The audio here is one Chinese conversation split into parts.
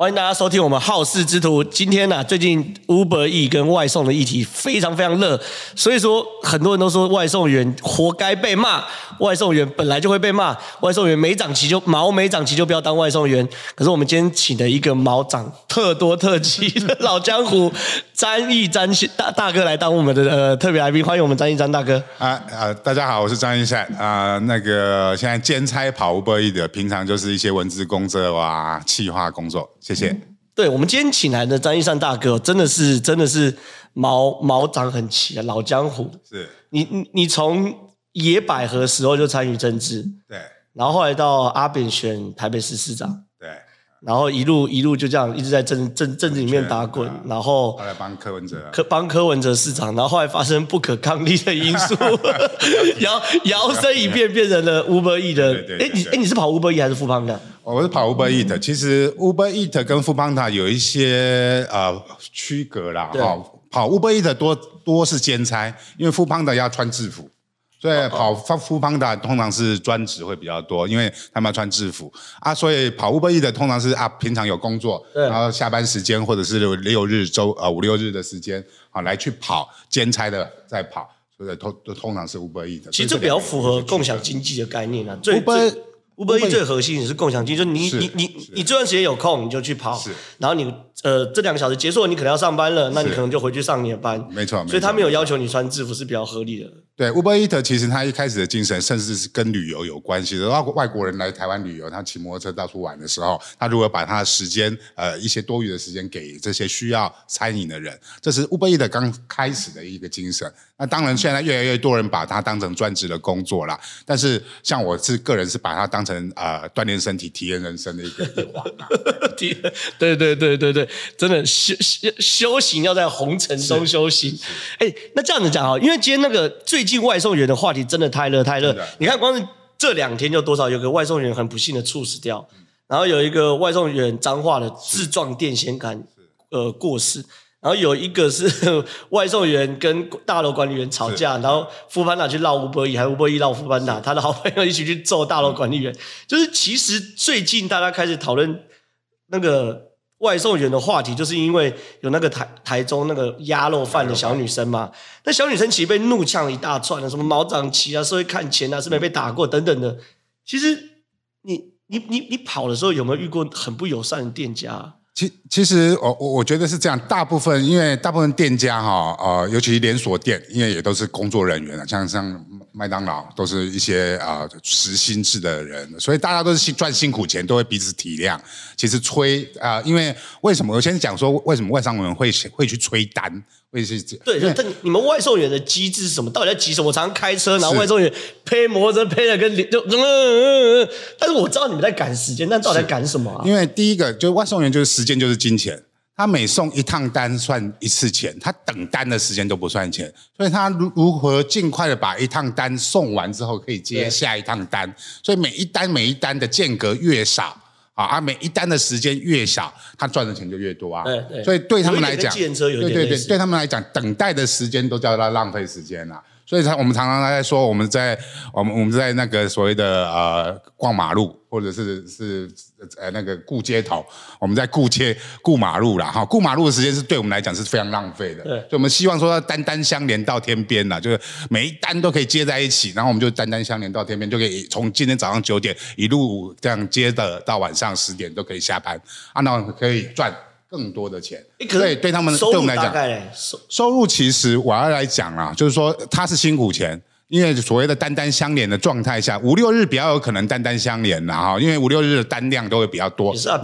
欢迎大家收听我们好事之徒。今天呢、最近 Uber E 跟外送的议题非常非常热，所以说很多人都说外送员活该被骂，外送员本来就会被骂，外送员没长齐就毛没长齐就不要当外送员。可是我们今天请了一个毛长特多特齐的老江湖詹义詹大大哥来当我们的呃特别来宾，欢迎我们詹义詹大哥。啊啊，大家好，我是詹义善啊，那个现在兼差跑 Uber E 的，平常就是一些文字工作啊、企划工作。谢谢。嗯、对，我们今天请来的张一山大哥，真的是真的是毛毛长很齐啊，老江湖。是你你你从野百合时候就参与政治，对，然后后来到阿扁选台北市市长。然后一路一路就这样一直在政政政治里面打滚，然后后来帮柯文哲，柯帮柯文哲市长，然后后来发生不可抗力的因素，摇摇身一变变成了 Uber Eats 的。哎，你哎你是跑 Uber Eats 还是 Foodpanda？我是跑 Uber Eats。其实 Uber Eats 跟 Foodpanda 有一些呃区隔啦。跑跑 Uber Eats 多多是兼差，因为 Foodpanda 要穿制服。所以跑 Foodpanda 通常是专职会比较多，因为他们要穿制服啊。所以跑 Uber Eats 的通常是啊，平常有工作，然后下班时间或者是六日周呃五六日的时间啊来去跑兼差的在跑，所以通都通常是 Uber Eats。其实这比较符合共享经济的概念啊。最最 Uber Eats 最核心也是共享经济，就是你你你你这段时间有空你就去跑，然后你。呃，这两个小时结束了，你可能要上班了，那你可能就回去上你的班。没错，所以他没有要求你穿制服是比较合理的。对，Uber Eats 其实他一开始的精神，甚至是跟旅游有关系的。外外国人来台湾旅游，他骑摩托车到处玩的时候，他如果把他的时间，呃，一些多余的时间给这些需要餐饮的人，这是 Uber Eats 刚开始的一个精神。那当然，现在越来越多人把它当成专职的工作啦。但是，像我是个人是把它当成呃锻炼身体、体验人生的一个地方。对对对对对。真的修修修行要在红尘中修行。哎，那这样子讲啊，因为今天那个最近外送员的话题真的太热太热。你看，光是这两天就多少有个外送员很不幸的猝死掉，然后有一个外送员脏话的自撞电线杆呃过世，然后有一个是 外送员跟大楼管理员吵架，然后 foodpanda 去闹 Uber Eats，还吴伯义闹 foodpanda，他的好朋友一起去揍大楼管理员。就是其实最近大家开始讨论那个。外送员的话题，就是因为有那个台台中那个鸭肉饭的小女生嘛，那小女生其实被怒呛了一大串的，什么毛长齐啊，社会看钱啊，是没被打过等等的。其实你你你你跑的时候有没有遇过很不友善的店家？其其实我我我觉得是这样，大部分因为大部分店家哈呃，尤其是连锁店，因为也都是工作人员啊，像像。麦当劳都是一些啊、呃、时薪制的人，所以大家都是赚辛苦钱，都会彼此体谅。其实催啊、呃，因为为什么我先讲说为什么外送员会会去催单，会是这对，但你们外送员的机制是什么？到底在急什么？我常常开车，然后外送员呸摩托车呸的跟就嗯嗯嗯，但是我知道你们在赶时间，但到底在赶什么、啊？因为第一个就是外送员就是时间就是金钱。他每送一趟单算一次钱，他等单的时间都不算钱，所以他如如何尽快的把一趟单送完之后，可以接下一趟单，所以每一单每一单的间隔越少啊，啊每一单的时间越少，他赚的钱就越多啊。对对，所以对他们来讲，对对对，对他们来讲，等待的时间都叫他浪费时间了。所以，他我们常常在说，我们在我们我们在那个所谓的呃逛马路，或者是是呃那个顾街头，我们在顾街顾马路啦哈，顾马路的时间是对我们来讲是非常浪费的。对，所以我们希望说单单相连到天边啦，就是每一单都可以接在一起，然后我们就单单相连到天边，就可以从今天早上九点一路这样接的到晚上十点都可以下班，啊，那可以赚。更多的钱，对对他们对我们来讲，收收入其实我要来讲啊，就是说他是辛苦钱，因为所谓的单单相连的状态下，五六日比较有可能单单相连的哈，因为五六日的单量都会比较多。是啊，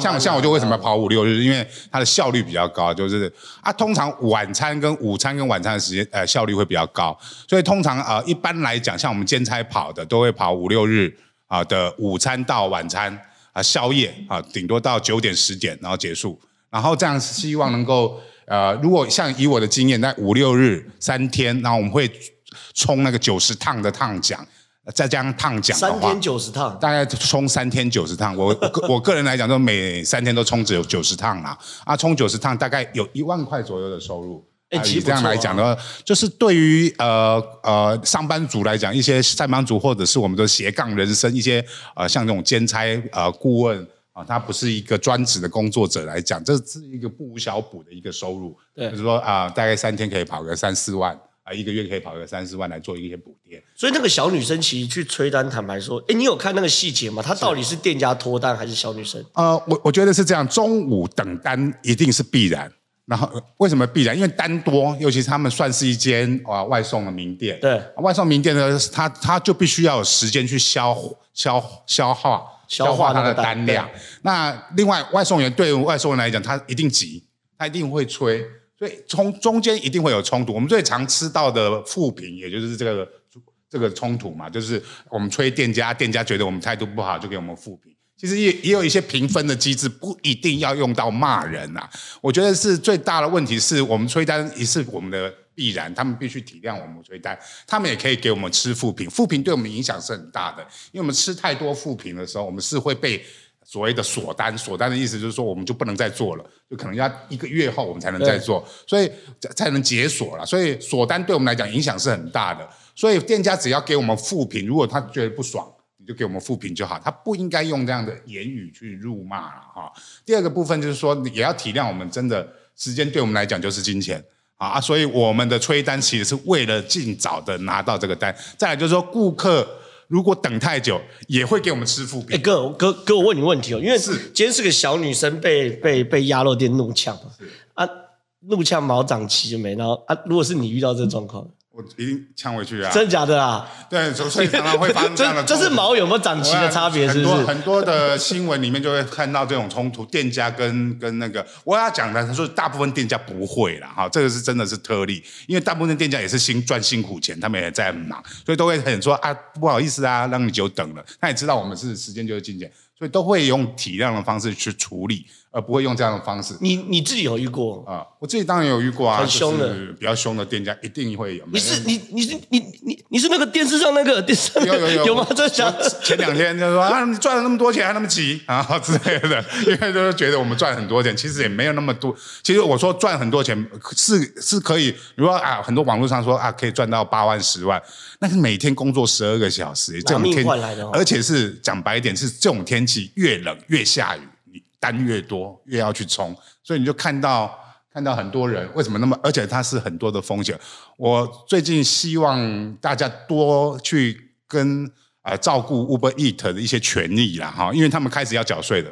像像我就为什么要跑五六日？因为它的效率比较高，就是啊，通常晚餐跟午餐跟晚餐的时间呃效率会比较高，所以通常呃一般来讲，像我们兼差跑的都会跑五六日啊的午餐到晚餐。啊，宵夜啊，顶多到九点十点，然后结束，然后这样希望能够，呃，如果像以我的经验，在五六日三天，然后我们会冲那个九十趟的趟奖，再加上趟奖三天九十趟，大概冲三天九十趟，我我个人来讲，都每三天都冲只有九十趟啦，啊，冲九十趟大概有一万块左右的收入。以这样来讲的话，就是对于呃呃上班族来讲，一些上班族或者是我们的斜杠人生，一些呃像这种兼差呃顾问啊，他不是一个专职的工作者来讲，这是一个不无小补的一个收入。对，就是说啊，大概三天可以跑个三四万啊，一个月可以跑个三四万来做一些补贴。所以那个小女生其实去催单，坦白说，哎，你有看那个细节吗？她到底是店家脱单还是小女生？呃，我我觉得是这样，中午等单一定是必然。然后为什么必然？因为单多，尤其是他们算是一间啊外送的名店。对，外送名店呢，他他就必须要有时间去消消消化消化他的单量。那另外外送员对外送员来讲，他一定急，他一定会催，所以从中间一定会有冲突。我们最常吃到的负评，也就是这个这个冲突嘛，就是我们催店家，店家觉得我们态度不好，就给我们负评。其实也也有一些评分的机制，不一定要用到骂人呐、啊。我觉得是最大的问题是我们催单也是我们的必然，他们必须体谅我们催单，他们也可以给我们吃负评，负评对我们影响是很大的，因为我们吃太多负评的时候，我们是会被所谓的锁单，锁单的意思就是说我们就不能再做了，就可能要一个月后我们才能再做，所以才能解锁了。所以锁单对我们来讲影响是很大的，所以店家只要给我们负评，如果他觉得不爽。就给我们负评就好，他不应该用这样的言语去辱骂了哈。第二个部分就是说，也要体谅我们真的时间对我们来讲就是金钱啊，所以我们的催单其实是为了尽早的拿到这个单。再来就是说，顾客如果等太久，也会给我们吃负评。哎，哥哥哥，我问你问题哦，因为是今天是个小女生被被被鸭肉店怒呛啊，怒呛毛长齐就没，然后啊，如果是你遇到这个状况。我一定呛回去啊！真的假的啊？对，所以常常会发生这样的。这是毛有没有长齐的差别？是不是？很多很多的新闻里面就会看到这种冲突，店家跟跟那个我要讲的，他说大部分店家不会啦，哈，这个是真的是特例，因为大部分店家也是辛赚辛苦钱，他们也在忙，所以都会很说啊，不好意思啊，让你久等了。他也知道我们是时间就是金钱，所以都会用体谅的方式去处理。而不会用这样的方式。你你自己有遇过啊？我自己当然有遇过啊。很凶的，比较凶的店家一定会有。你是你你是你你你是那个电视上那个电视上有有有有吗？这前两天就说啊，你赚了那么多钱还那么急啊之类的，因为就是觉得我们赚很多钱，其实也没有那么多。其实我说赚很多钱是是可以，如果啊很多网络上说啊可以赚到八万十万，那是每天工作十二个小时，这种天，而且是讲白一点是这种天气越冷越下雨。单越多越要去冲，所以你就看到看到很多人为什么那么，而且它是很多的风险。我最近希望大家多去跟啊、照顾 Uber Eat 的一些权利啦哈，因为他们开始要缴税了，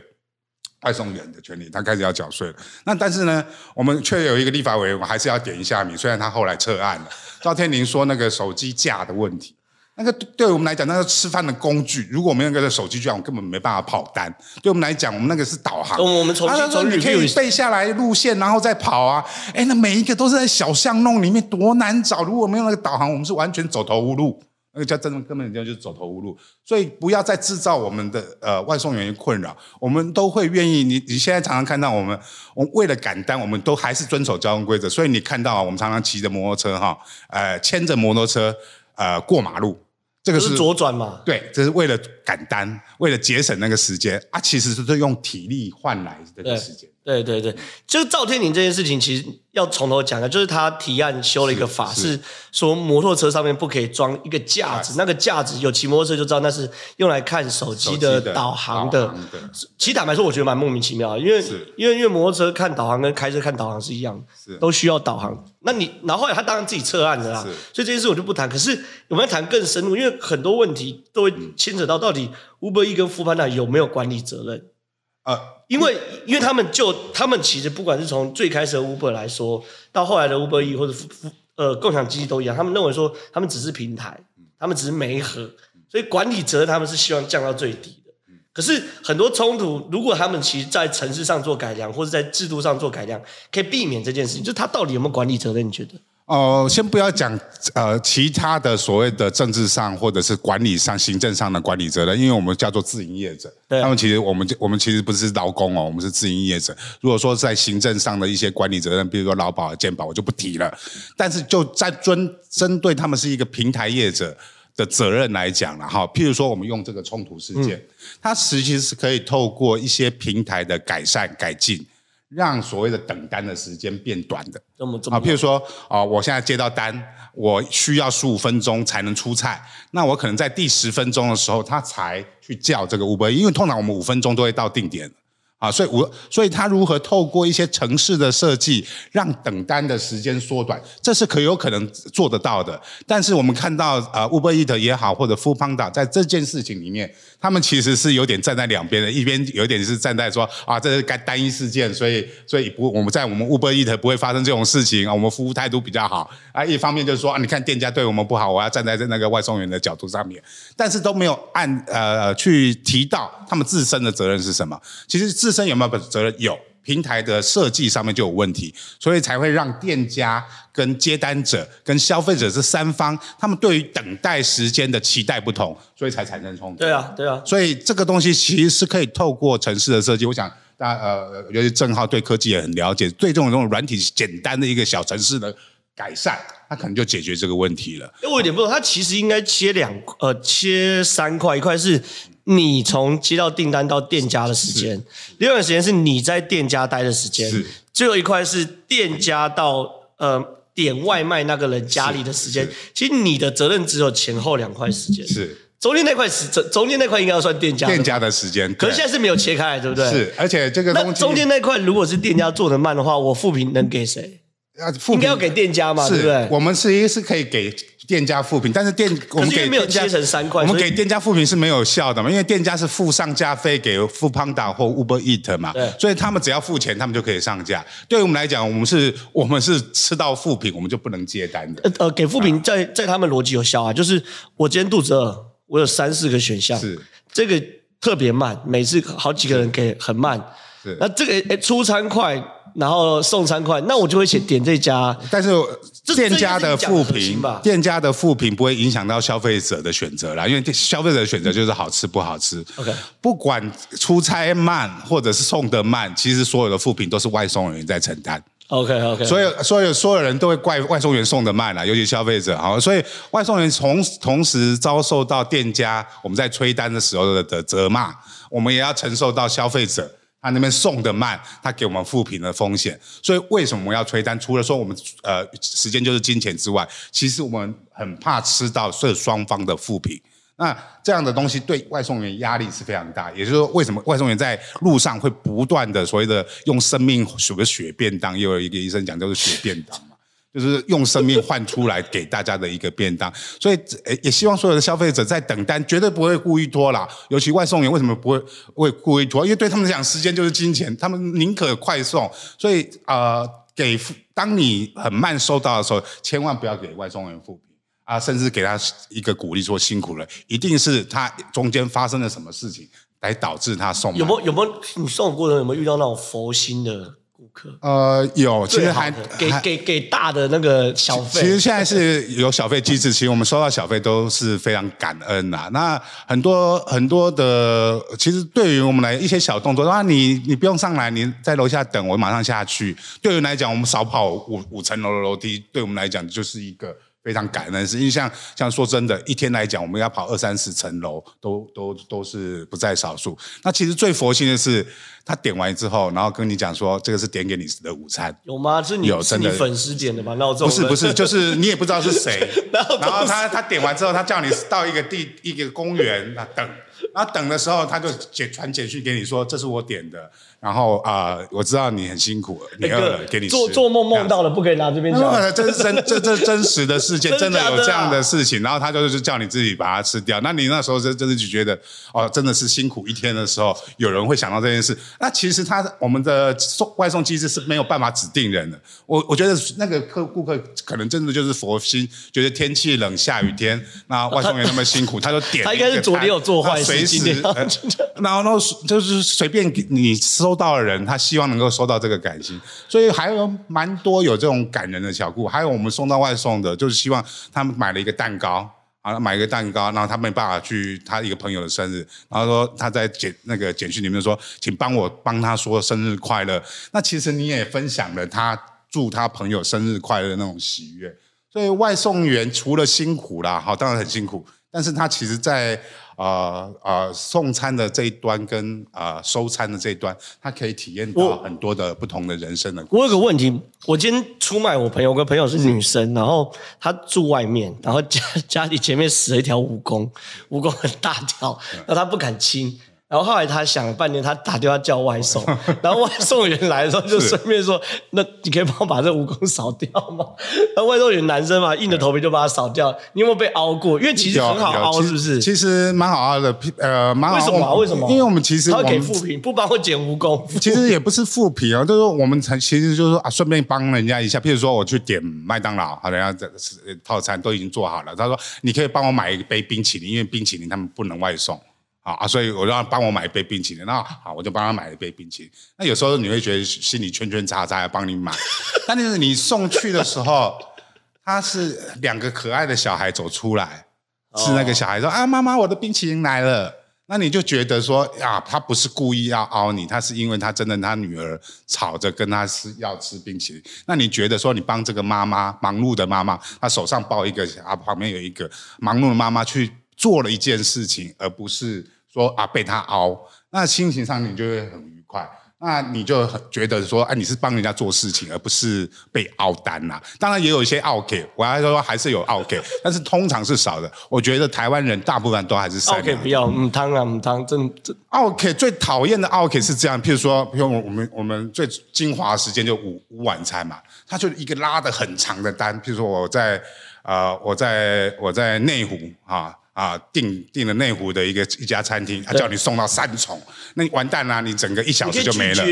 外送员的权利他开始要缴税了。那但是呢，我们却有一个立法委员，我还是要点一下名，虽然他后来撤案了。赵天林说那个手机架的问题。那个对我们来讲，那个吃饭的工具，如果我们那个手机这样，我根本没办法跑单。对我们来讲，我们那个是导航。我们从从、啊、你可以背下来路线，然后再跑啊。哎，那每一个都是在小巷弄里面，多难找。如果没有那个导航，我们是完全走投无路。那个叫真的根本就就是走投无路。所以不要再制造我们的呃外送员困扰。我们都会愿意。你你现在常常看到我们，我为了赶单，我们都还是遵守交通规则。所以你看到啊，我们常常骑着摩托车哈，呃，牵着摩托车呃过马路。这个是，是左转嘛？对，这是为了赶单，为了节省那个时间啊，其实是用体力换来这个时间。对对对，就是赵天麟这件事情，其实要从头讲的，就是他提案修了一个法，是，说摩托车上面不可以装一个架子，那个架子有骑摩托车就知道那是用来看手机的导航的。其实坦白说，我觉得蛮莫名其妙的，因为因为因为摩托车看导航跟开车看导航是一样，是都需要导航。那你然后后来他当然自己撤案的啦，所以这件事我就不谈。可是我们要谈更深入，因为很多问题都会牵扯到到底 Uber Eats 跟 Foodpanda 有没有管理责任。呃，因为因为他们就他们其实不管是从最开始的 Uber 来说，到后来的 Uber E 或者呃共享经济都一样，他们认为说他们只是平台，他们只是媒合，所以管理责任他们是希望降到最低的。可是很多冲突，如果他们其实在城市上做改良，或者在制度上做改良，可以避免这件事情。就他到底有没有管理责任？你觉得？哦、呃，先不要讲呃其他的所谓的政治上或者是管理上、行政上的管理责任，因为我们叫做自营业者，他们其实我们我们其实不是劳工哦，我们是自营业者。如果说在行政上的一些管理责任，比如说劳保、健保，我就不提了。但是就在针针对他们是一个平台业者的责任来讲了哈，譬如说我们用这个冲突事件，嗯、它实际是可以透过一些平台的改善改进。让所谓的等单的时间变短的。这么这么啊，譬如说啊，我现在接到单，我需要十五分钟才能出菜，那我可能在第十分钟的时候，他才去叫这个 Uber，因为通常我们五分钟都会到定点。啊，所以我所以他如何透过一些城市的设计，让等单的时间缩短，这是可有可能做得到的。但是我们看到，呃，Uber Eat 也好，或者 Foodpanda，在这件事情里面，他们其实是有点站在两边的，一边有点是站在说，啊，这是该单一事件，所以所以不，我们在我们 Uber Eat 不会发生这种事情啊，我们服务态度比较好啊。一方面就是说，啊，你看店家对我们不好，我要站在那个外送员的角度上面，但是都没有按呃去提到他们自身的责任是什么。其实自身有没有责任？有，平台的设计上面就有问题，所以才会让店家跟接单者跟消费者这三方，他们对于等待时间的期待不同，所以才产生冲突。对啊，对啊。所以这个东西其实是可以透过城市的设计，我想大家呃，尤其正浩对科技也很了解，对这种这种软体简单的一个小城市的改善，它可能就解决这个问题了。因为我有点不懂，它其实应该切两呃切三块，一块是。你从接到订单到店家的时间，另外一个时间是你在店家待的时间，最后一块是店家到呃点外卖那个人家里的时间。其实你的责任只有前后两块时间，是。中间那块时中中间那块应该要算店家店家的时间，可是现在是没有切开来，对不对？是，而且这个那中间那块如果是店家做的慢的话，我负评能给谁？啊，应该要给店家嘛，对不对？我们是一是可以给店家负评，但是店我们给没有切成三块，我们给店家负评是没有效的嘛，因为店家是付上架费给 Foodpanda 或 Uber Eat 嘛，对，所以他们只要付钱，他们就可以上架。对于我们来讲，我们是我们是吃到负评，我们就不能接单的。呃，给负评在在他们逻辑有效啊，就是我今天肚子饿，我有三四个选项，是这个特别慢，每次好几个人给很慢，是那这个诶出餐快。然后送餐快，那我就会写点这家。但是店家的负评，店家的负评不会影响到消费者的选择啦，因为消费者的选择就是好吃不好吃。OK，不管出差慢或者是送的慢，其实所有的负评都是外送员在承担。OK OK，所有所有所有人都会怪外送员送的慢啦，尤其消费者。好，所以外送员同同时遭受到店家我们在催单的时候的的责骂，我们也要承受到消费者。他那边送的慢，他给我们负评的风险，所以为什么我要催单？除了说我们呃时间就是金钱之外，其实我们很怕吃到这双方的负评。那这样的东西对外送员压力是非常大，也就是说，为什么外送员在路上会不断的所谓的用生命数个血便当？又有一个医生讲就是血便当。就是用生命换出来给大家的一个便当，所以也希望所有的消费者在等单绝对不会故意拖啦。尤其外送员为什么不会会故意拖？因为对他们来讲，时间就是金钱，他们宁可快送。所以呃，给当你很慢收到的时候，千万不要给外送员负评啊，甚至给他一个鼓励，说辛苦了，一定是他中间发生了什么事情来导致他送。有没有有没有你送的过程有没有遇到那种佛心的？呃，有，其实还给给给大的那个小费。其实现在是有小费机制，其实我们收到小费都是非常感恩呐。那很多很多的，其实对于我们来一些小动作，啊，你你不用上来，你在楼下等，我马上下去。对于来讲，我们少跑五五层楼的楼梯，对我们来讲就是一个。非常感恩，是因为像像说真的，一天来讲，我们要跑二三十层楼，都都都是不在少数。那其实最佛心的是，他点完之后，然后跟你讲说，这个是点给你的午餐。有吗？是你有真的是你粉丝点的吗？闹钟？不是不是，就是你也不知道是谁。然后他他点完之后，他叫你到一个地一个公园那等。然后等的时候，他就简传简讯给你说：“这是我点的。”然后啊、呃，我知道你很辛苦，你饿了，给你吃。做做梦梦到了，不可以拿这边讲。这是真这这真实的事件，真的有这样的事情。然后他就是叫你自己把它吃掉。那你那时候真真的就觉得哦，真的是辛苦一天的时候，有人会想到这件事。那其实他我们的送外送机制是没有办法指定人的。我我觉得那个客顾客可能真的就是佛心，觉得天气冷，下雨天，那外送员那么辛苦，他就点。他应该是昨天有做坏事。随时，然后，然后就是随便给你收到的人，他希望能够收到这个感情，所以还有蛮多有这种感人的小故。还有我们送到外送的，就是希望他们买了一个蛋糕，啊，买一个蛋糕，然后他没办法去他一个朋友的生日，然后说他在简那个简讯里面说，请帮我帮他说生日快乐。那其实你也分享了他祝他朋友生日快乐的那种喜悦。所以外送员除了辛苦啦，好，当然很辛苦。但是他其实在，在呃呃送餐的这一端跟呃收餐的这一端，他可以体验到很多的不同的人生的。我，我有个问题，我今天出卖我朋友，我个朋友是女生，然后她住外面，然后家 家里前面死了一条蜈蚣，蜈蚣很大条，然后她不敢亲。然后后来他想了半天，他打电话叫外送，然后外送员来的时候就顺便说：“那你可以帮我把这蜈蚣扫掉吗？” 然后外送员男生嘛，硬着头皮就把它扫掉。你有没有被凹过？因为其实很好凹，是不是？其实蛮好凹的，呃，蛮好。为什么？为什么？因为我们其实他会给复评，不帮我捡蜈蚣。其实也不是复评啊，就是说我们才其实就是说啊，顺便帮人家一下。譬如说我去点麦当劳，好，人家这套餐都已经做好了，他说你可以帮我买一杯冰淇淋，因为冰淇淋他们不能外送。啊，所以我让他帮我买一杯冰淇淋，那好，我就帮他买一杯冰淇淋。那有时候你会觉得心里圈圈叉叉，要帮你买，但是你送去的时候，他是两个可爱的小孩走出来，是那个小孩说啊，妈妈，我的冰淇淋来了。那你就觉得说啊，他不是故意要凹你，他是因为他真的他女儿吵着跟他是要吃冰淇淋。那你觉得说你帮这个妈妈忙碌的妈妈，她手上抱一个啊，旁边有一个忙碌的妈妈去。做了一件事情，而不是说啊被他凹，那心情上你就会很愉快。那你就很觉得说，哎，你是帮人家做事情，而不是被凹单呐。当然也有一些奥客，我还说还是有奥客，但是通常是少的。我觉得台湾人大部分都还是奥客不要，唔汤啊唔汤，真真奥客最讨厌的奥客是这样，譬如说，譬如我们我们最精华的时间就午午晚餐嘛，他就一个拉的很长的单，譬如说我在呃我在我在内湖啊。啊，订订了内湖的一个一家餐厅，他叫你送到三重，那你完蛋啦，你整个一小时就没了。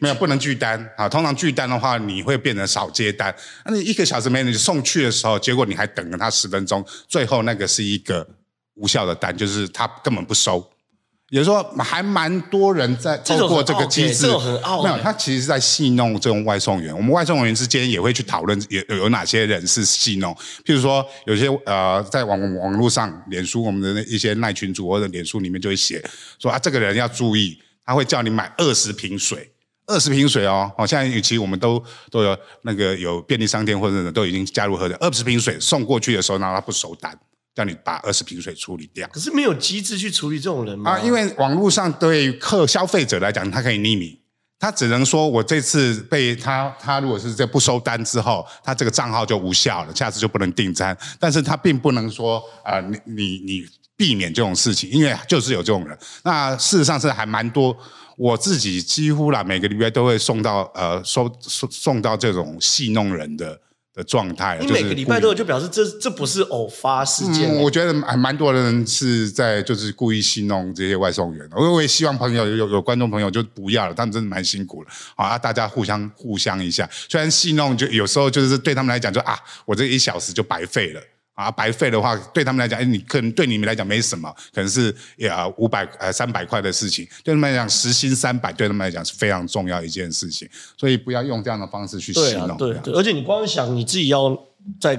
没有不能拒单啊，通常拒单的话，你会变成少接单。那你一个小时没了，你送去的时候，结果你还等了他十分钟，最后那个是一个无效的单，就是他根本不收。也就是说，还蛮多人在透过这个机制，这很傲，没有，他其实是在戏弄这种外送员。我们外送员之间也会去讨论，有有哪些人是戏弄。譬如说，有些呃，在网网络上，脸书我们的那一些耐群组或者脸书里面就会写说啊，这个人要注意，他会叫你买二十瓶水，二十瓶水哦。好，现在其实我们都都有那个有便利商店或者都已经加入喝的二十瓶水送过去的时候，然后他不收单。叫你把二十瓶水处理掉，可是没有机制去处理这种人吗？啊，因为网络上对客消费者来讲，他可以匿名，他只能说我这次被他，他如果是在不收单之后，他这个账号就无效了，下次就不能订餐。但是他并不能说啊、呃，你你你避免这种事情，因为就是有这种人。那事实上是还蛮多，我自己几乎啦每个礼拜都会送到呃收送送到这种戏弄人的。的状态，你每个礼拜都有，就表示这这不是偶发事件。嗯，我觉得还蛮多人是在就是故意戏弄这些外送员。我我也希望朋友有有观众朋友就不要了，他们真的蛮辛苦的。好啊，大家互相互相一下，虽然戏弄就有时候就是对他们来讲就啊，我这一小时就白费了。啊，白费的话，对他们来讲，哎，你可能对你们来讲没什么，可能是呀五百呃三百块的事情，对他们来讲时薪三百，对他们来讲是非常重要一件事情，所以不要用这样的方式去戏弄。对啊，对对，而且你光想你自己要再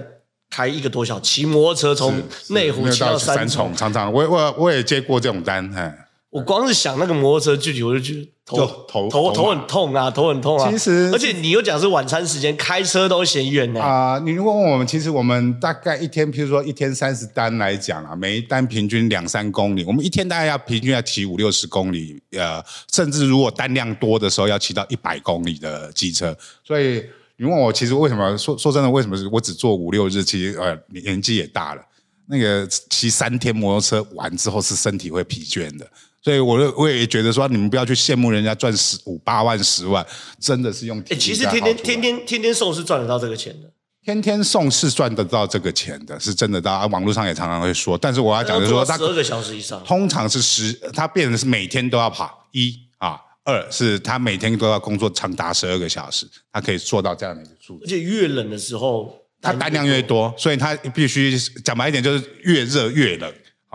开一个多小时，骑摩托车从内湖骑到三重，常常我我我也接过这种单，哎。我光是想那个摩托车距离，我就觉得头头头头很痛啊，头很痛啊。其实，而且你又讲是晚餐时间，开车都嫌远呢。啊，你如果问我们，其实我们大概一天，譬如说一天三十单来讲啊，每一单平均两三公里，我们一天大概要平均要骑五六十公里，呃，甚至如果单量多的时候，要骑到一百公里的机车。所以你问我，其实为什么说说真的，为什么是我只做五六日？其实呃，年纪也大了，那个骑三天摩托车完之后，是身体会疲倦的。所以，我我也觉得说，你们不要去羡慕人家赚十五八万、十万，真的是用。哎，其实天天天天天天送是赚得到这个钱的，天天送是赚得到这个钱的，是真的到。啊，网络上也常常会说，但是我要讲的是说，十二个小时以上，通常是十，他变成是每天都要跑一啊，二是他每天都要工作长达十二个小时，他可以做到这样的一个数字。而且越冷的时候，他单量越多，所以他必须讲白一点，就是越热越冷。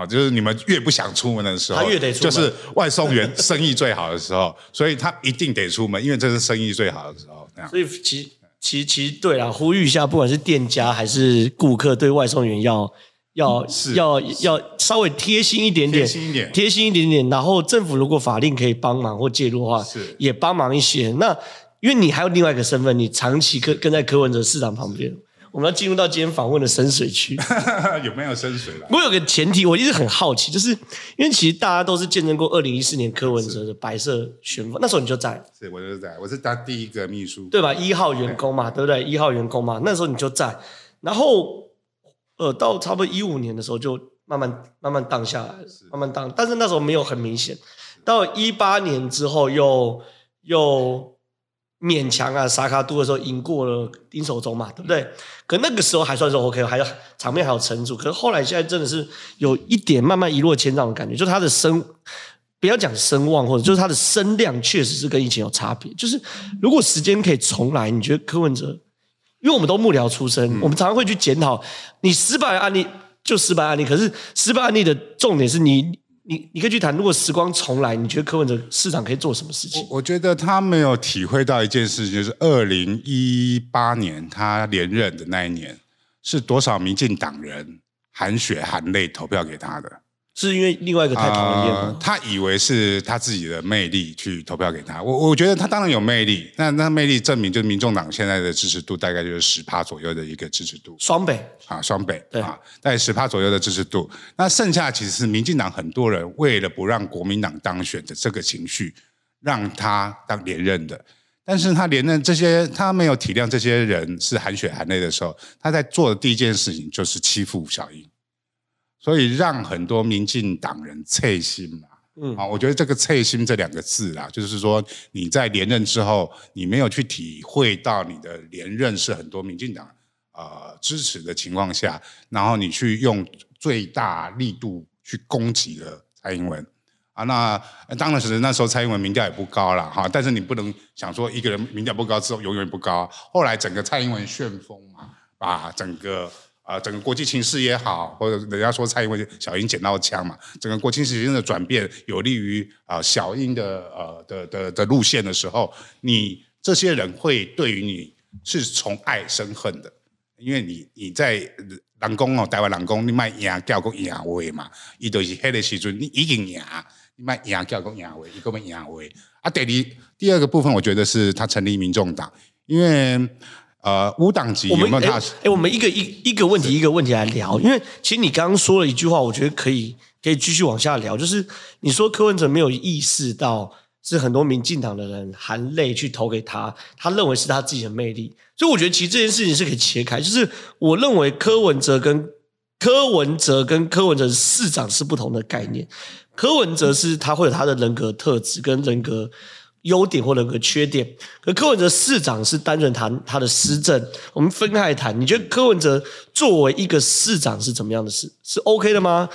就是你们越不想出门的时候，他越得出门，就是外送员生意最好的时候，所以他一定得出门，因为这是生意最好的时候。所以其实其实其实对啦，呼吁一下，不管是店家还是顾客，对外送员要要要要稍微贴心一点点，贴心一点，贴心一点点。然后政府如果法令可以帮忙或介入的话，是也帮忙一些。那因为你还有另外一个身份，你长期跟跟在柯文哲市长旁边。我们要进入到今天访问的深水区，有没有深水了？我有个前提，我一直很好奇，就是因为其实大家都是见证过二零一四年柯文哲的白色旋风，那时候你就在，是，我就在，我是他第一个秘书，对吧？一号员工嘛，对，对不对？一号员工嘛，那时候你就在，然后呃，到差不多一五年的时候就慢慢慢慢荡下来了，慢慢荡，但是那时候没有很明显，到一八年之后又又。勉强啊，萨卡杜的时候赢过了丁守中嘛，对不对？可那个时候还算是 OK，还有场面还有撑住。可是后来现在真的是有一点慢慢一落千丈的感觉，就是他的声，不要讲声望，或者就是他的声量，确实是跟以前有差别。就是如果时间可以重来，你觉得柯文哲？因为我们都幕僚出身，嗯、我们常常会去检讨你失败的案例就失败案例，可是失败案例的重点是你。你你可以去谈，如果时光重来，你觉得柯文哲市长可以做什么事情？我，觉得他没有体会到一件事情，就是二零一八年他连任的那一年，是多少民进党人含血含泪投票给他的。是因为另外一个太讨厌了？呃，他以为是他自己的魅力去投票给他。我我觉得他当然有魅力，那那魅力证明就是民众党现在的支持度大概就是十趴左右的一个支持度。双北啊，双北对啊，大概十趴左右的支持度。那剩下其实是民进党很多人为了不让国民党当选的这个情绪，让他当连任的。但是他连任这些，他没有体谅这些人是含血含泪的时候，他在做的第一件事情就是欺负小英。所以让很多民进党人脆心嘛，嗯，啊，我觉得这个“脆心”这两个字啦，就是说你在连任之后，你没有去体会到你的连任是很多民进党呃支持的情况下，然后你去用最大力度去攻击了蔡英文。啊，那当然是那时候蔡英文民调也不高了哈，但是你不能想说一个人民调不高之后永远不高，后来整个蔡英文旋风嘛，把整个。啊，整个国际情势也好，或者人家说蔡英文小英捡到枪嘛，整个国际情势的转变有利于啊小英的呃的的的，路线的时候，你这些人会对于你是从爱生恨的，因为你你在人工哦，台湾人工你卖赢叫个赢位嘛，伊都是黑的时阵你已经赢，你卖赢叫个赢位，一个卖赢位啊。第二第二个部分，我觉得是他成立民众党，因为。呃，无党籍有没有他？哎、我们一个一一个问题一个问题来聊，因为其实你刚刚说了一句话，我觉得可以可以继续往下聊，就是你说柯文哲没有意识到是很多民进党的人含泪去投给他，他认为是他自己的魅力，所以我觉得其实这件事情是可以切开，就是我认为柯文哲跟柯文哲跟柯文哲市长是不同的概念，柯文哲是他会有他的人格特质跟人格。优点或者个缺点，可柯文哲市长是单纯谈他的施政，我们分开谈。你觉得柯文哲作为一个市长是怎么样的事？是 OK 的吗？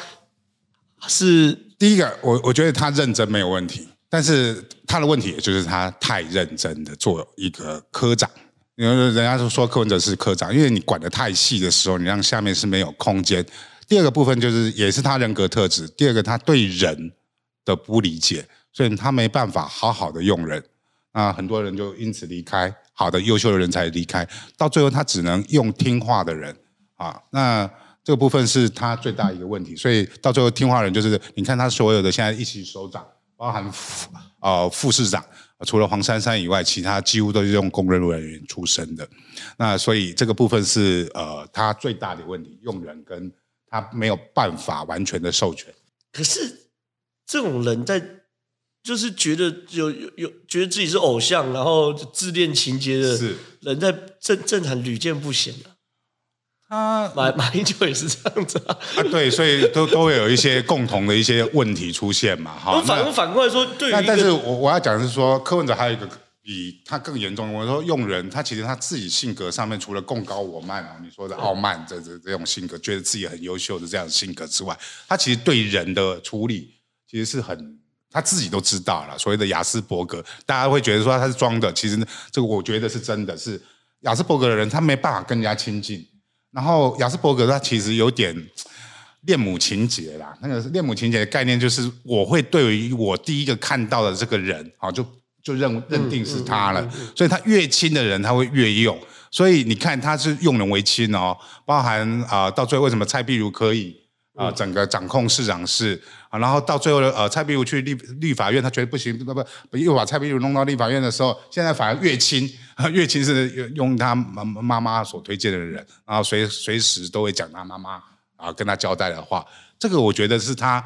是第一个，我我觉得他认真没有问题，但是他的问题也就是他太认真的做一个科长。因为人家都说柯文哲是科长，因为你管得太细的时候，你让下面是没有空间。第二个部分就是也是他人格特质，第二个他对人的不理解。所以他没办法好好的用人，啊，很多人就因此离开，好的优秀的人才离开，到最后他只能用听话的人，啊，那这个部分是他最大一个问题。所以到最后听话人就是，你看他所有的现在一级首长，包含副呃副市长，除了黄珊珊以外，其他几乎都是用公认人员出身的。那所以这个部分是呃他最大的问题，用人跟他没有办法完全的授权。可是这种人在。就是觉得有有有觉得自己是偶像，然后自恋情节的人在政政坛屡见不鲜的。他马马英九也是这样子啊。啊，对，所以都都会有一些共同的一些问题出现嘛。哈，反那反过来说，对于但是我我要讲的是说，柯文哲还有一个比他更严重。我说用人，他其实他自己性格上面，除了贡高我慢啊，你说的傲慢这这这种性格，觉得自己很优秀的这样的性格之外，他其实对人的处理其实是很。他自己都知道了，所谓的亚斯伯格，大家会觉得说他是装的，其实这个我觉得是真的，是亚斯伯格的人，他没办法跟人家亲近。然后亚斯伯格他其实有点恋母情结啦，那个恋母情结的概念就是，我会对于我第一个看到的这个人，啊，就就认认定是他了，所以他越亲的人他会越用。所以你看他是用人为亲哦，包含啊、呃，到最后为什么蔡碧如可以？啊、呃，整个掌控市长室啊，然后到最后的呃，蔡壁如去立立法院，他觉得不行，不不，又把蔡壁如弄到立法院的时候，现在反而越亲，越亲是用他妈妈妈所推荐的人，然后随随时都会讲他妈妈啊跟他交代的话，这个我觉得是他，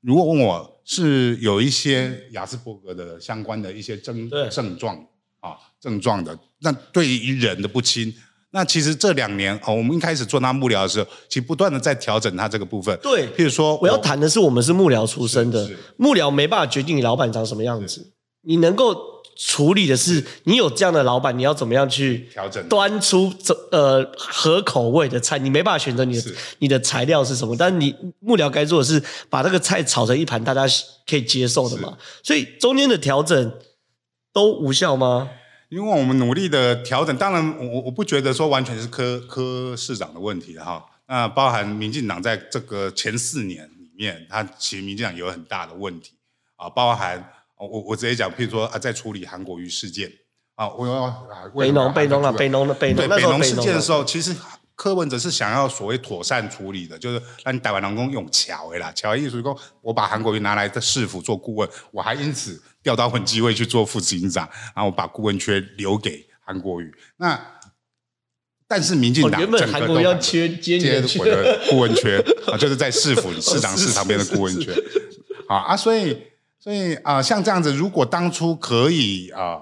如果问我是有一些亚斯伯格的相关的一些症症状啊症状的，那对于人的不亲。那其实这两年哦，我们一开始做那幕僚的时候，其实不断的在调整他这个部分。对，譬如说，我要谈的是，我们是幕僚出身的，幕僚没办法决定你老板长什么样子，你能够处理的是，你有这样的老板，你要怎么样去调整，端出这呃合口味的菜，你没办法选择你的你的材料是什么，但是你幕僚该做的是把这个菜炒成一盘大家可以接受的嘛，所以中间的调整都无效吗？因为我们努力的调整，当然我我不觉得说完全是柯柯市长的问题哈。那包含民进党在这个前四年里面，他其实民进党有很大的问题啊，包含我我直接讲，譬如说啊，在处理韩国瑜事件啊，我要啊，北农北农啊，北农的北农对北农事件的时候，其实柯文哲是想要所谓妥善处理的，就是让你台湾人工用桥的啦，桥的意思说，我把韩国瑜拿来的市府做顾问，我还因此。调到很机会去做副执行长，然后把顾问缺留给韩国瑜。那但是民进党、哦、原本韩国要缺接接我的顾问缺啊，就是在市府 市长室旁边的顾问缺。好啊，所以所以啊、呃，像这样子，如果当初可以啊，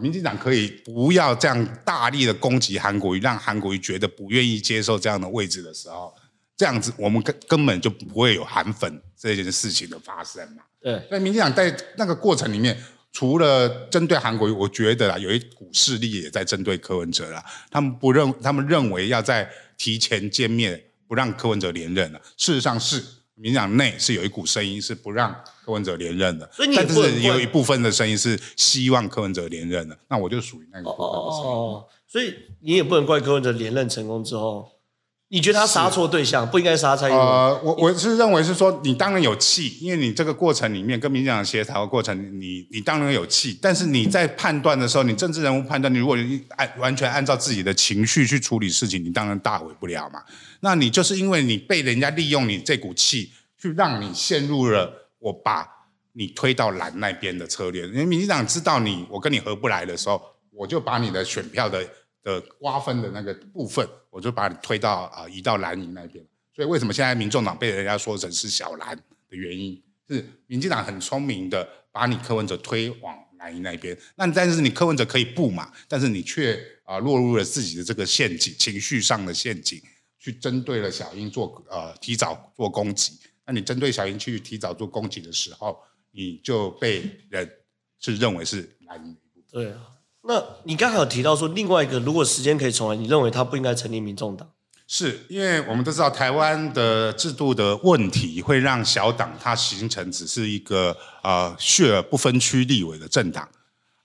民进党可以不要这样大力的攻击韩国瑜，让韩国瑜觉得不愿意接受这样的位置的时候，这样子我们根根本就不会有韩粉这件事情的发生嘛。对，所以民进党在那个过程里面，除了针对韩国瑜，我觉得啊，有一股势力也在针对柯文哲啦。他们不认，他们认为要在提前歼灭，不让柯文哲连任了。事实上是民进党内是有一股声音是不让柯文哲连任的，所以你但是有一部分的声音是希望柯文哲连任的。那我就属于那个部分的声音。哦，所以你也不能怪柯文哲连任成功之后。你觉得他杀错对象，不应该杀蔡英文？呃，我我是认为是说，你当然有气，因为你这个过程里面跟民进党协调的过程，你你当然有气，但是你在判断的时候，你政治人物判断，你如果按完全按照自己的情绪去处理事情，你当然大为不了嘛。那你就是因为你被人家利用你这股气，去让你陷入了我把你推到蓝那边的策略。因为民进党知道你我跟你合不来的时候，我就把你的选票的。的瓜分的那个部分，我就把你推到啊、移到蓝营那边。所以为什么现在民众党被人家说成是小蓝的原因，是民进党很聪明的把你柯文哲推往蓝营那边。那但是你柯文哲可以不嘛？但是你却啊、落入了自己的这个陷阱，情绪上的陷阱，去针对了小英做呃提早做攻击。那你针对小英去提早做攻击的时候，你就被人是认为是蓝营的一部分。对啊。那你刚才有提到说，另外一个如果时间可以重来，你认为他不应该成立民众党？是因为我们都知道台湾的制度的问题，会让小党它形成只是一个呃血儿不分区立委的政党，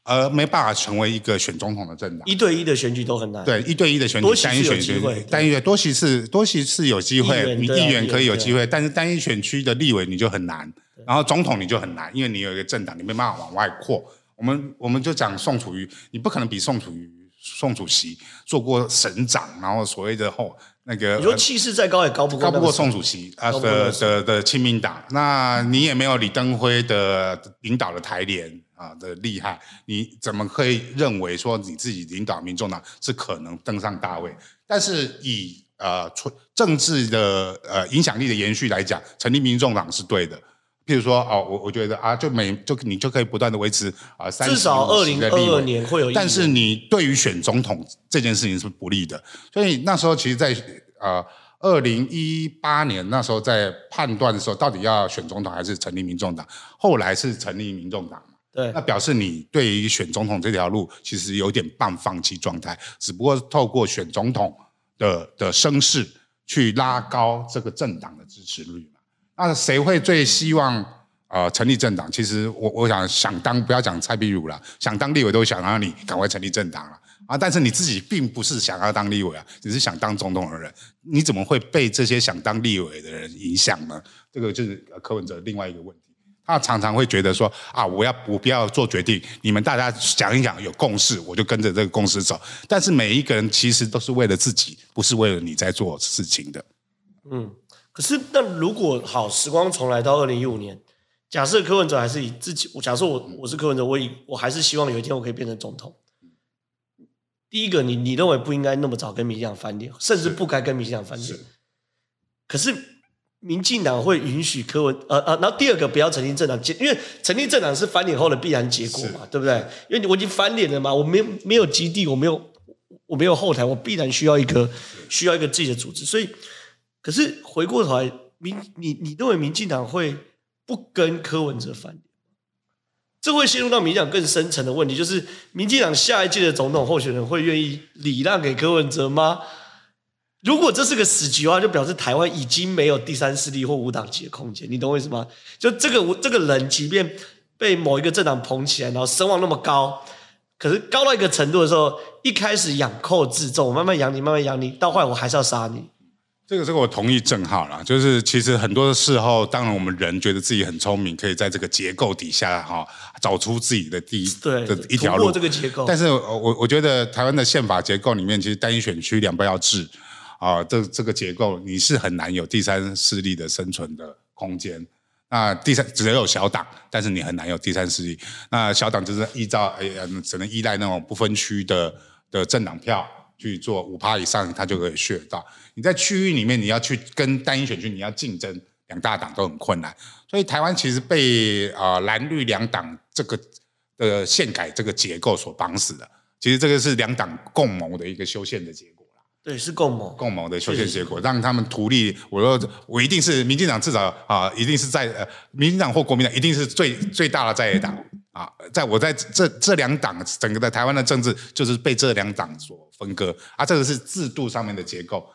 而没办法成为一个选总统的政党。一对一的选举都很难。对，一对一的选举，单一选区，单一多席是多席是有机会，你议员可以有机会，但是单一选区的立委你就很难，然后总统你就很难，因为你有一个政党，你没办法往外扩。我们我们就讲宋楚瑜，你不可能比宋楚瑜、宋主席做过省长，然后所谓的后那个，你说气势再高也高不过高不过宋主席啊的的的亲民党，那你也没有李登辉的领导的台联啊的厉害，你怎么可以认为说你自己领导民众党是可能登上大位？但是以呃政治的呃影响力的延续来讲，成立民众党是对的。譬如说，哦，我我觉得啊，就每就你就可以不断的维持啊，至少二零二二年会有，但是你对于选总统这件事情是不利的。所以那时候，其实在呃二零一八年那时候在判断的时候，到底要选总统还是成立民众党？后来是成立民众党嘛？对，那表示你对于选总统这条路其实有点半放弃状态，只不过透过选总统的的声势去拉高这个政党的支持率。那谁会最希望呃成立政党？其实我我想想当不要讲蔡壁如了，想当立委都想让你赶快成立政党了啊！但是你自己并不是想要当立委啊，只是想当总统的人，你怎么会被这些想当立委的人影响呢？这个就是柯文哲另外一个问题，他常常会觉得说啊，我要我不要做决定，你们大家讲一讲有共识，我就跟着这个共识走。但是每一个人其实都是为了自己，不是为了你在做事情的。嗯。可是那如果好，时光重来到二零一五年，假设柯文哲还是以自己，假设我我是柯文哲，我以我还是希望有一天我可以变成总统。第一个，你你认为不应该那么早跟民进党翻脸，甚至不该跟民进党翻脸。可是民进党会允许柯文呃呃，然后第二个不要成立政党，因为成立政党是翻脸后的必然结果嘛，对不对？因为我已经翻脸了嘛，我没有没有基地，我没有我没有后台，我必然需要一个需要一个自己的组织。所以，可是回过头来，民你你认为民进党会不跟柯文哲翻脸？这会陷入到民进党更深层的问题，就是民进党下一届的总统候选人会愿意礼让给柯文哲吗？如果这是个死局的话，就表示台湾已经没有第三势力或无党籍的空间。你懂我意思吗？就这个这个人，即便被某一个政党捧起来，然后声望那么高，可是高到一个程度的时候，一开始养寇自重，我慢慢养你，慢慢养你，到后来我还是要杀你。这个这个我同意正浩啦，就是其实很多的时候，当然我们人觉得自己很聪明，可以在这个结构底下哈找出自己的第一对的一条路。这个结构，但是我我觉得台湾的宪法结构里面，其实单一选区两票要制啊，这这个结构你是很难有第三势力的生存的空间。那第三只有小党，但是你很难有第三势力。那小党就是依照哎呀，只能依赖那种不分区的的政党票。去做五趴以上，他就可以学到。你在区域里面，你要去跟单一选区，你要竞争两大党都很困难。所以台湾其实被啊、呃、蓝绿两党这个的宪改这个结构所绑死的。其实这个是两党共谋的一个修宪的结果啦。对，是共谋共谋的修宪结果，让他们图利。我说我一定是民进党，至少啊、呃，一定是在呃，民进党或国民党一定是最最大的在野党。啊，在我在这这两党整个的台湾的政治就是被这两党所分割啊，这个是制度上面的结构。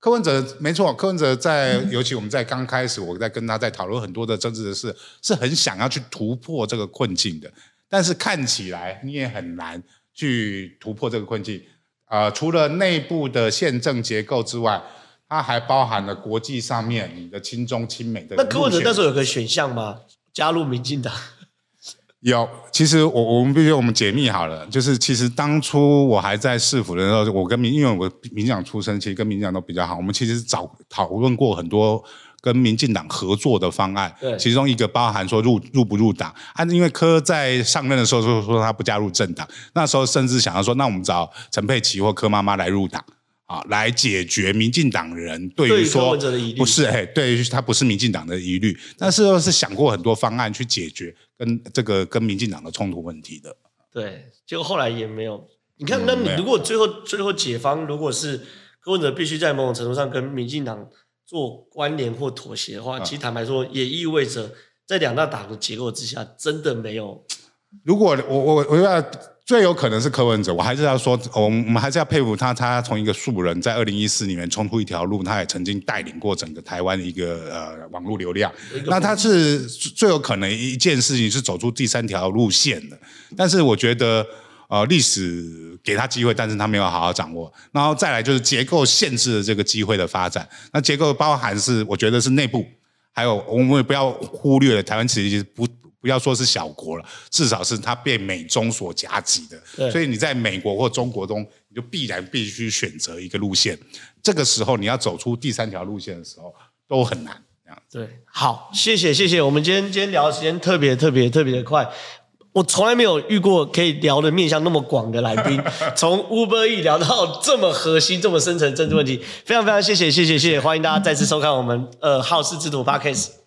柯文哲没错，柯文哲在尤其我们在刚开始，我在跟他在讨论很多的政治的事，是很想要去突破这个困境的。但是看起来你也很难去突破这个困境。呃，除了内部的宪政结构之外，它还包含了国际上面你的亲中亲美的。那柯文哲那时候有个选项吗？加入民进党？有，其实我我们必须我们解密好了，就是其实当初我还在市府的时候，我跟民因为我民进党出身，其实跟民进党都比较好，我们其实早讨论过很多跟民进党合作的方案，对，其中一个包含说入入不入党。啊，因为柯在上任的时候说说他不加入政党，那时候甚至想要说，那我们找陈佩琪或柯妈妈来入党。啊，来解决民进党人对于说不是哎，对于他不是民进党的疑虑，但是又是想过很多方案去解决跟这个跟民进党的冲突问题的。对，结果后来也没有。你看，那你如果最后最后解方如果是柯文哲必须在某种程度上跟民进党做关联或妥协的话，其实坦白说，也意味着在两大党的结构之下，真的没有。如果我我我要。最有可能是柯文哲，我还是要说，我们我们还是要佩服他，他从一个素人，在二零一四里面冲出一条路，他也曾经带领过整个台湾的一个呃网络流量。那他是最有可能一件事情是走出第三条路线的，但是我觉得呃历史给他机会，但是他没有好好掌握。然后再来就是结构限制了这个机会的发展，那结构包含是我觉得是内部，还有我们也不要忽略了台湾其实不。不要说是小国了，至少是它被美中所夹击的，所以你在美国或中国中，你就必然必须选择一个路线。这个时候你要走出第三条路线的时候，都很难。这样对，好，谢谢谢谢。我们今天今天聊的时间特别特别特别的快，我从来没有遇过可以聊的面向那么广的来宾，从 Uber E 聊到这么核心、这么深层政治问题，非常非常谢谢谢谢谢谢，欢迎大家再次收看我们呃好事之徒 Podcast。